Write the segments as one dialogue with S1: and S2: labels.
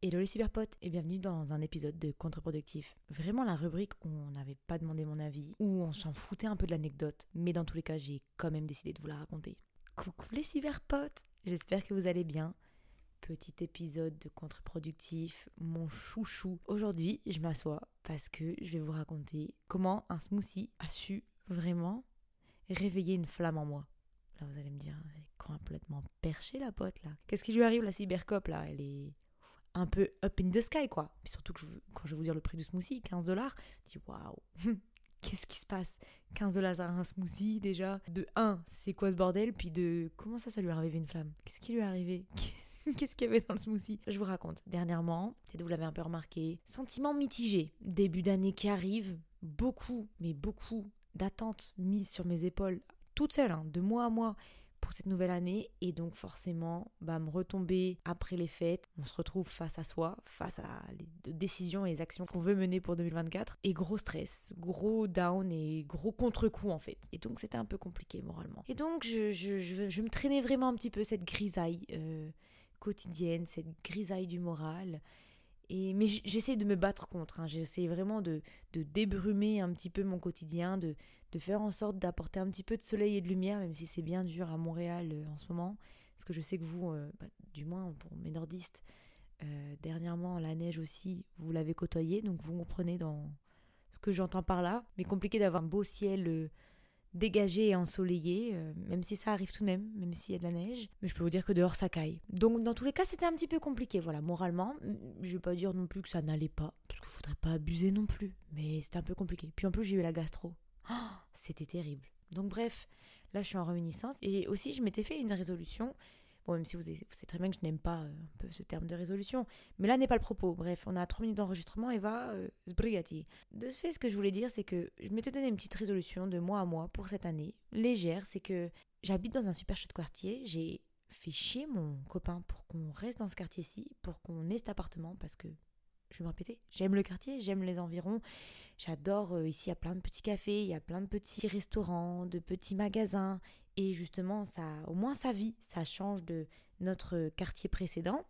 S1: Hello les cyberpotes et bienvenue dans un épisode de Contre-productif. Vraiment la rubrique où on n'avait pas demandé mon avis, où on s'en foutait un peu de l'anecdote, mais dans tous les cas j'ai quand même décidé de vous la raconter. Coucou les cyberpotes J'espère que vous allez bien. Petit épisode de Contre-productif, mon chouchou. Aujourd'hui je m'assois parce que je vais vous raconter comment un smoothie a su vraiment réveiller une flamme en moi. Là vous allez me dire, elle est complètement perchée la pote là. Qu'est-ce qui lui arrive la cybercop là? Elle est un peu up in the sky, quoi. Surtout que quand je vais vous dire le prix du smoothie, 15 dollars, je dis waouh, qu'est-ce qui se passe? 15 dollars à un smoothie déjà. De 1, c'est quoi ce bordel? Puis de comment ça, ça lui est arrivé une flamme? Qu'est-ce qui lui est arrivé? Qu'est-ce qu'il y avait dans le smoothie? Je vous raconte. Dernièrement, peut-être vous l'avez un peu remarqué, sentiment mitigé. Début d'année qui arrive, beaucoup, mais beaucoup d'attentes mises sur mes épaules, toute seule, hein, de mois à mois pour cette nouvelle année et donc forcément bah, me retomber après les fêtes. On se retrouve face à soi, face à les décisions et les actions qu'on veut mener pour 2024 et gros stress, gros down et gros contre-coup en fait. Et donc c'était un peu compliqué moralement. Et donc je, je, je, me traînais vraiment un petit peu cette grisaille euh, quotidienne, cette grisaille du moral mais j'essaie de me battre contre. Hein. J'essaie vraiment de, de, débrumer un petit peu mon quotidien, de, de faire en sorte d'apporter un petit peu de soleil et de lumière, même si c'est bien dur à Montréal euh, en ce moment. Parce que je sais que vous, euh, bah, du moins pour mes nordistes, euh, dernièrement, la neige aussi, vous l'avez côtoyée, donc vous comprenez dans ce que j'entends par là. Mais compliqué d'avoir un beau ciel dégagé et ensoleillé, même si ça arrive tout de même, même s'il y a de la neige. Mais je peux vous dire que dehors ça caille. Donc dans tous les cas, c'était un petit peu compliqué, voilà, moralement. Je vais pas dire non plus que ça n'allait pas, parce que je voudrais pas abuser non plus. Mais c'était un peu compliqué. Puis en plus, j'ai eu la gastro. C'était terrible. Donc bref, là je suis en réminiscence. Et aussi, je m'étais fait une résolution même si vous, savez très bien que je n'aime pas euh, un peu ce terme de résolution. Mais là n'est pas le propos. Bref, on a 3 minutes d'enregistrement et va euh, sbrigati. De ce fait, ce que je voulais dire, c'est que je m'étais donné une petite résolution de mois à mois pour cette année, légère. C'est que j'habite dans un super chouette quartier. J'ai fait chier mon copain pour qu'on reste dans ce quartier-ci, pour qu'on ait cet appartement, parce que je vais me répéter, j'aime le quartier, j'aime les environs, j'adore, euh, ici il y a plein de petits cafés, il y a plein de petits restaurants, de petits magasins, et justement, ça, au moins ça vit, ça change de notre quartier précédent.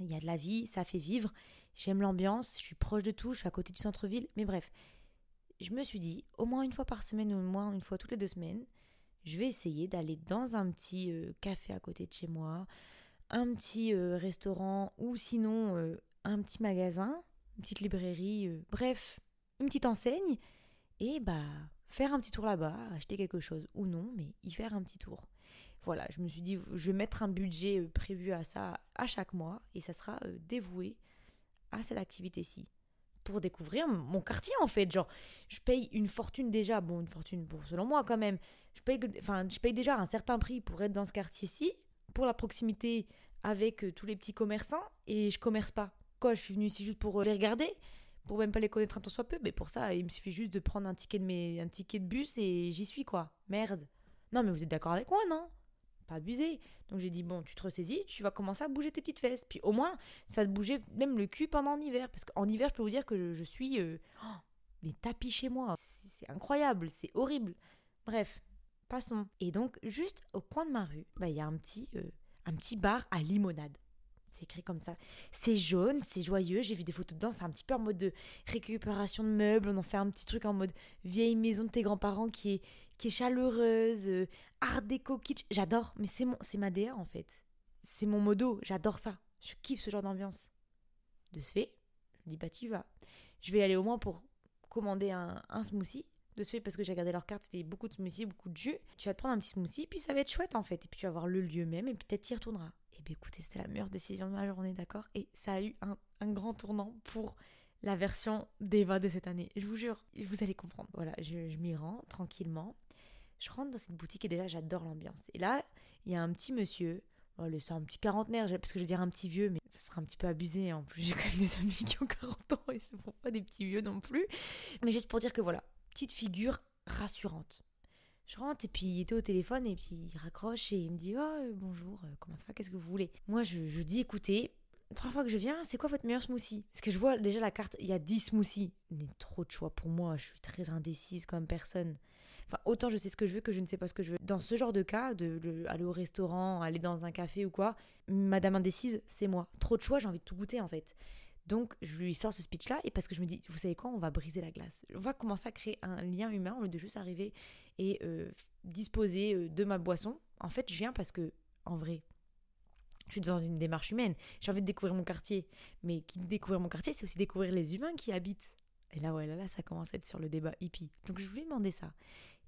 S1: Il y a de la vie, ça fait vivre, j'aime l'ambiance, je suis proche de tout, je suis à côté du centre-ville, mais bref, je me suis dit, au moins une fois par semaine ou au moins une fois toutes les deux semaines, je vais essayer d'aller dans un petit euh, café à côté de chez moi, un petit euh, restaurant ou sinon un petit magasin, une petite librairie, euh, bref, une petite enseigne, et bah faire un petit tour là-bas, acheter quelque chose ou non, mais y faire un petit tour. Voilà, je me suis dit, je vais mettre un budget euh, prévu à ça à chaque mois, et ça sera euh, dévoué à cette activité-ci. Pour découvrir mon quartier en fait, genre je paye une fortune déjà, bon une fortune pour selon moi quand même, je paye, enfin, je paye déjà un certain prix pour être dans ce quartier-ci, pour la proximité avec tous les petits commerçants, et je commerce pas je suis venue ici juste pour euh, les regarder, pour même pas les connaître un tant soit peu, mais pour ça, il me suffit juste de prendre un ticket de, bus et j'y suis, quoi. Merde. Non, mais vous êtes d'accord avec moi, non? Pas abusé. Donc j'ai dit, bon, tu te ressaisis, tu vas commencer à bouger tes petites fesses. Puis au moins, ça te bougeait même le cul pendant l'hiver. Parce qu'en hiver, je peux vous dire que je, suis euh, oh, des tapis chez moi. C'est incroyable, c'est horrible. Bref, passons. Et donc, juste au coin de ma rue, bah, il y a euh, un petit bar à limonade. C'est écrit comme ça. C'est jaune, c'est joyeux. J'ai vu des photos dedans. C'est un petit peu en mode de récupération de meubles. On en fait un petit truc en mode vieille maison de tes grands-parents qui est, qui chaleureuse, euh, art déco kitsch. J'adore. Mais c'est mon, c'est ma DA en fait. C'est mon modo. J'adore ça. Je kiffe ce genre d'ambiance. De ce fait, je me dis bah tu vas. Je vais aller au moins pour commander un, un smoothie de ce fait parce que j'ai regardé leur carte, c'était beaucoup de smoothies, beaucoup de jus. Tu vas te prendre un petit smoothie, puis ça va être chouette en fait. Et puis tu vas voir le lieu même, et peut-être tu y retourneras. Eh écoutez, c'était la meilleure décision de ma journée, d'accord? Et ça a eu un, grand tournant pour la version d'Eva de cette année. Je vous jure, vous allez comprendre. Voilà, je, m'y rends tranquillement. Je rentre dans cette boutique et déjà j'adore l'ambiance. Et là, il y a un petit monsieur, oh, c'est un petit quarantenaire, parce que je vais dire un petit vieux, mais ça sera un petit peu abusé. En plus, j'ai quand même des amis qui ont 40 ans et ne sont pas des petits vieux non plus. Mais juste pour dire que voilà, petite figure rassurante. Je rentre et puis il était au téléphone et puis il raccroche et il me dit Oh, bonjour, euh, comment ça va Qu'est-ce que vous voulez? Moi, je, je dis Écoutez, trois fois que je viens, c'est quoi votre meilleur smoothie? Parce que je vois déjà la carte, il y a 10 smoothies. Il trop de choix pour moi, je suis très indécise comme personne. Enfin, autant je sais ce que je veux que je ne sais pas ce que je veux. Dans ce genre de cas, de, aller au restaurant, aller dans un café ou quoi, madame indécise, c'est moi. Trop de choix, j'ai envie de tout goûter en fait. Donc, je lui sors ce speech-là et parce que je me dis, vous savez quoi, on va briser la glace. On va commencer à créer un lien humain au lieu de juste arriver et euh, disposer euh, de ma boisson. En fait, je viens parce que, en vrai, je suis dans une démarche humaine. J'ai envie de découvrir mon quartier. Mais qui découvrir mon quartier, c'est aussi découvrir les humains qui habitent. Et là, ouais, là, là, ça commence à être sur le débat hippie. Donc, je lui demander ça.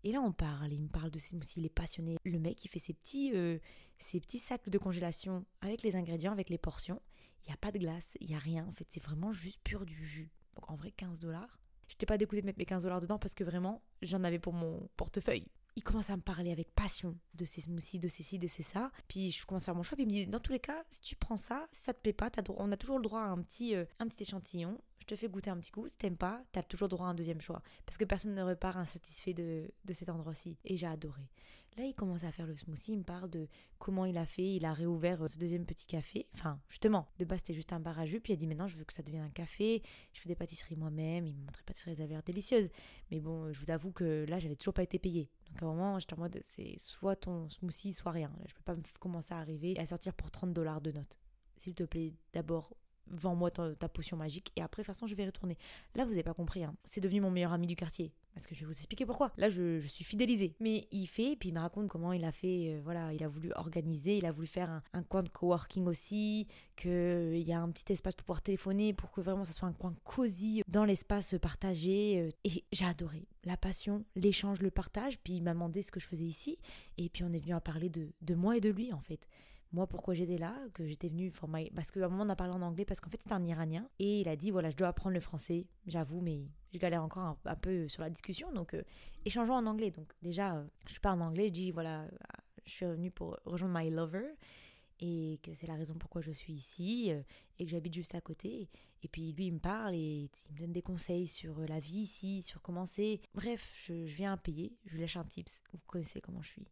S1: Et là, on parle, il me parle de smoothie, il est passionné. Le mec, il fait ses petits, euh, ses petits sacs de congélation avec les ingrédients, avec les portions. Il n'y a pas de glace, il n'y a rien. En fait, c'est vraiment juste pur du jus. Donc en vrai, 15 dollars. J'étais pas dégoûtée de mettre mes 15 dollars dedans parce que vraiment, j'en avais pour mon portefeuille. Il commence à me parler avec passion de ces smoothies, de ces ci, de ces ça. Puis je commence à faire mon choix. Puis il me dit Dans tous les cas, si tu prends ça, si ça te plaît pas, on a toujours le droit à un petit, euh, un petit échantillon. Je te fais goûter un petit coup. Si t'aimes pas, t'as toujours droit à un deuxième choix. Parce que personne ne repart insatisfait de, de cet endroit-ci. Et j'ai adoré. Là, il commence à faire le smoothie, il me parle de comment il a fait, il a réouvert euh, ce deuxième petit café. Enfin, justement, de base, c'était juste un bar à jus, puis il a dit maintenant, je veux que ça devienne un café, je fais des pâtisseries moi-même, il me montrait pâtisseries à l'air délicieuses. Mais bon, je vous avoue que là, j'avais toujours pas été payée. Donc à un moment, j'étais en mode, c'est soit ton smoothie, soit rien. je peux pas commencer à arriver à sortir pour 30 dollars de notes. S'il te plaît, d'abord, vends-moi ta, potion magique et après de toute façon je vais retourner. Là vous avez pas compris, hein. c'est devenu mon meilleur ami du quartier. Parce que je vais vous expliquer pourquoi. Là, je, suis fidélisée. Mais il fait, et puis il me raconte comment il a fait, euh, voilà, il a voulu organiser, il a voulu faire un, coin de coworking aussi, qu'il euh, y a un petit espace pour pouvoir téléphoner, pour que vraiment ça soit un coin cosy dans l'espace partagé. Euh. et j'ai adoré la passion, l'échange, le partage. Puis il m'a demandé ce que je faisais ici. Et puis on est venu à parler de, de moi et de lui, en fait moi pourquoi j'étais là, que j'étais venue parce qu'à un moment on a parlé en anglais parce qu'en fait c'était un Iranien et il a dit voilà je dois apprendre le français, j'avoue mais je galère encore un, peu sur la discussion donc euh, échangeons en anglais donc déjà euh, je parle en anglais, je dis voilà je suis venue pour rejoindre my lover et que c'est la raison pourquoi je suis ici euh, et que j'habite juste à côté et puis lui il me parle et il me donne des conseils sur la vie ici, sur comment c'est. Bref, je, je viens à payer, je lui lâche un tips, vous connaissez comment je suis.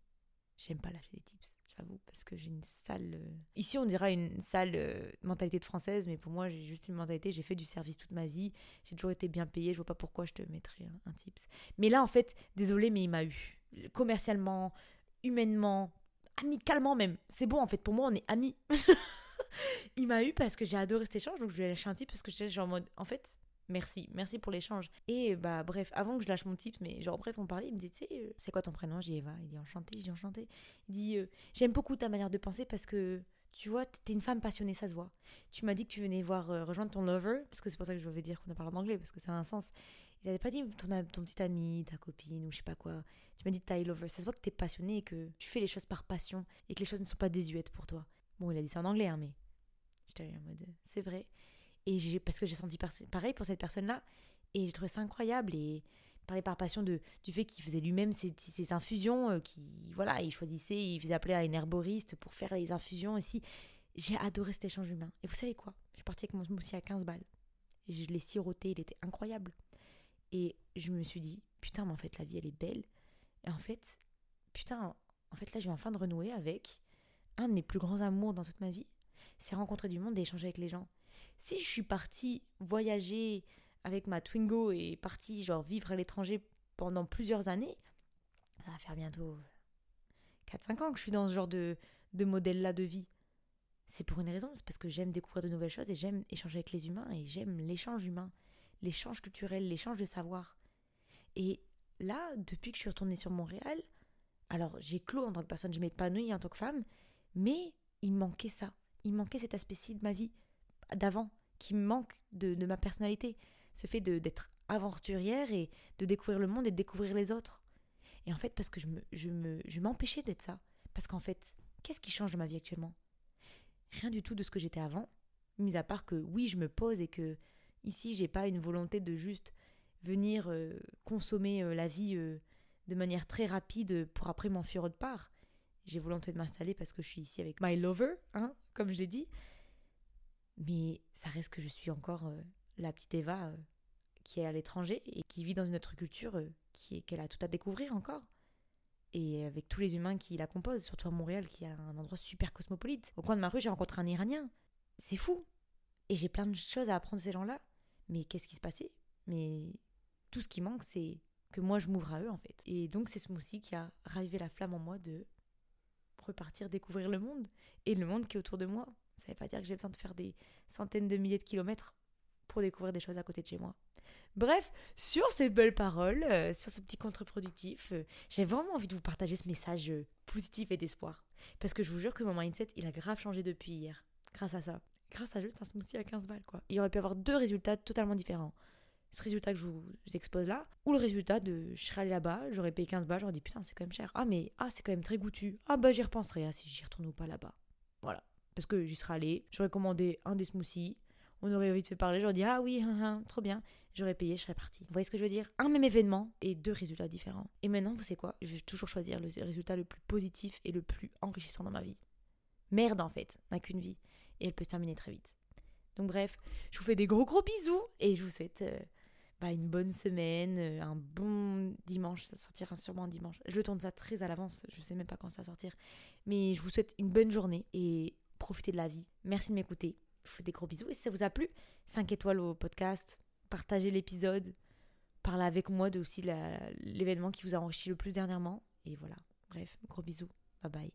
S1: J'aime pas lâcher des tips j'avoue, parce que j'ai une sale. Euh, ici, on dirait une sale euh, mentalité de française, mais pour moi, j'ai juste une mentalité. J'ai fait du service toute ma vie. J'ai toujours été bien payée. Je vois pas pourquoi je te mettrais un, tips. Mais là, en fait, désolé, mais il m'a eu. Commercialement, humainement, amicalement même. C'est bon, en fait, pour moi, on est amis. il m'a eu parce que j'ai adoré cet échange, donc je lui ai lâché un tip parce que j'étais genre en mode. En fait, merci, merci pour l'échange. Et bah bref, avant que je lâche mon tips, mais genre bref, on parlait, il me dit, tu sais, euh, c'est quoi ton prénom? J'ai Eva. Il dit enchanté, j'ai enchanté. Il dit, euh, j'aime beaucoup ta manière de penser parce que tu vois, t'es une femme passionnée, ça se voit. Tu m'as dit que tu venais voir euh, rejoindre ton lover, parce que c'est pour ça que je voulais dire qu'on a parlé en anglais, parce que ça a un sens. Il n'avait pas dit ton, ton petit ami, ta copine, ou je sais pas quoi. Tu m'as dit taille lover. Ça se voit que t'es passionné et que tu fais les choses par passion et que les choses ne sont pas désuètes pour toi. Bon, il a dit ça en anglais, hein, mais j'étais en mode, c'est vrai. Et j'ai, parce que j'ai senti pareil pour cette personne-là, et j'ai trouvé ça incroyable. Et parlait par passion de, du fait qu'il faisait lui-même ses, infusions, euh, qui, voilà, il choisissait, il faisait appeler à un herboriste pour faire les infusions ici. J'ai adoré cet échange humain. Et vous savez quoi? Je suis partie avec mon smoothie à 15 balles. Et je l'ai siroté, il était incroyable. Et je me suis dit, putain, mais en fait, la vie, elle est belle. Et en fait, putain, en fait, là, je enfin de renouer avec un de mes plus grands amours dans toute ma vie. C'est rencontrer du monde et échanger avec les gens. Si je suis partie voyager, avec ma Twingo et partie genre vivre à l'étranger pendant plusieurs années, ça va faire bientôt 4-5 ans que je suis dans ce genre de, de modèle-là de vie. C'est pour une raison, c'est parce que j'aime découvrir de nouvelles choses et j'aime échanger avec les humains et j'aime l'échange humain, l'échange culturel, l'échange de savoir. Et là, depuis que je suis retournée sur Montréal, alors j'ai clos en tant que personne, je m'épanouis en tant que femme, mais il manquait ça. Il manquait cet aspect-ci de ma vie d'avant, qui me manque de, ma personnalité ce fait d'être aventurière et de découvrir le monde et de découvrir les autres. Et en fait, parce que je me, je me, je m'empêchais d'être ça. Parce qu'en fait, qu'est-ce qui change ma vie actuellement? Rien du tout de ce que j'étais avant, mis à part que oui, je me pose et que ici, j'ai pas une volonté de juste venir euh, consommer euh, la vie euh, de manière très rapide pour après m'enfuir autre part. J'ai volonté de m'installer parce que je suis ici avec my lover, hein, comme je l'ai dit. Mais ça reste que je suis encore la petite Eva euh, qui est à l'étranger et qui vit dans une autre culture euh, qui qu'elle a tout à découvrir encore. Et avec tous les humains qui la composent, surtout à Montréal, qui est un endroit super cosmopolite. Au coin de ma rue, j'ai rencontré un Iranien. C'est fou. Et j'ai plein de choses à apprendre de ces gens-là. Mais qu'est-ce qui se passait? Mais tout ce qui manque, c'est que moi je m'ouvre à eux en fait. Et donc c'est ce smoothie qui a ravivé la flamme en moi de repartir découvrir le monde et le monde qui est autour de moi. Ça ne veut pas dire que j'ai besoin de faire des centaines de milliers de kilomètres pour découvrir des choses à côté de chez moi. Bref, sur ces belles paroles, euh, sur ce petit contre-productif, euh, j'ai vraiment envie de vous partager ce message euh, positif et d'espoir. Parce que je vous jure que mon mindset, il a grave changé depuis hier. Grâce à ça. Grâce à juste un smoothie à 15 balles, quoi. Il aurait pu avoir deux résultats totalement différents. Ce résultat que je vous expose là, ou le résultat de je serais allé là-bas, j'aurais payé 15 balles, j'aurais dit putain, c'est quand même cher. Ah, mais ah, c'est quand même très goûtu. Ah, bah j'y repenserai, ah, si j'y retourne ou pas là-bas. Voilà. Parce que j'y serais allé, j'aurais commandé un des smoothies, on aurait vite fait parler, j'aurais dit ah oui, hein, hein, trop bien, j'aurais payé, je serais parti. Vous voyez ce que je veux dire? Un même événement et deux résultats différents. Et maintenant, vous savez quoi? Je vais toujours choisir le résultat le plus positif et le plus enrichissant dans ma vie. Merde en fait, n'a qu'une vie et elle peut se terminer très vite. Donc bref, je vous fais des gros gros bisous et je vous souhaite euh, bah, une bonne semaine, euh, un bon dimanche, ça sortira sûrement un dimanche. Je tourne ça très à l'avance, je sais même pas quand ça va sortir. Mais je vous souhaite une bonne journée et profitez de la vie. Merci de m'écouter. Je vous fais des gros bisous. Et si ça vous a plu, 5 étoiles au podcast, partagez l'épisode, parlez avec moi de aussi l'événement qui vous a enrichi le plus dernièrement. Et voilà. Bref, gros bisous. Bye bye.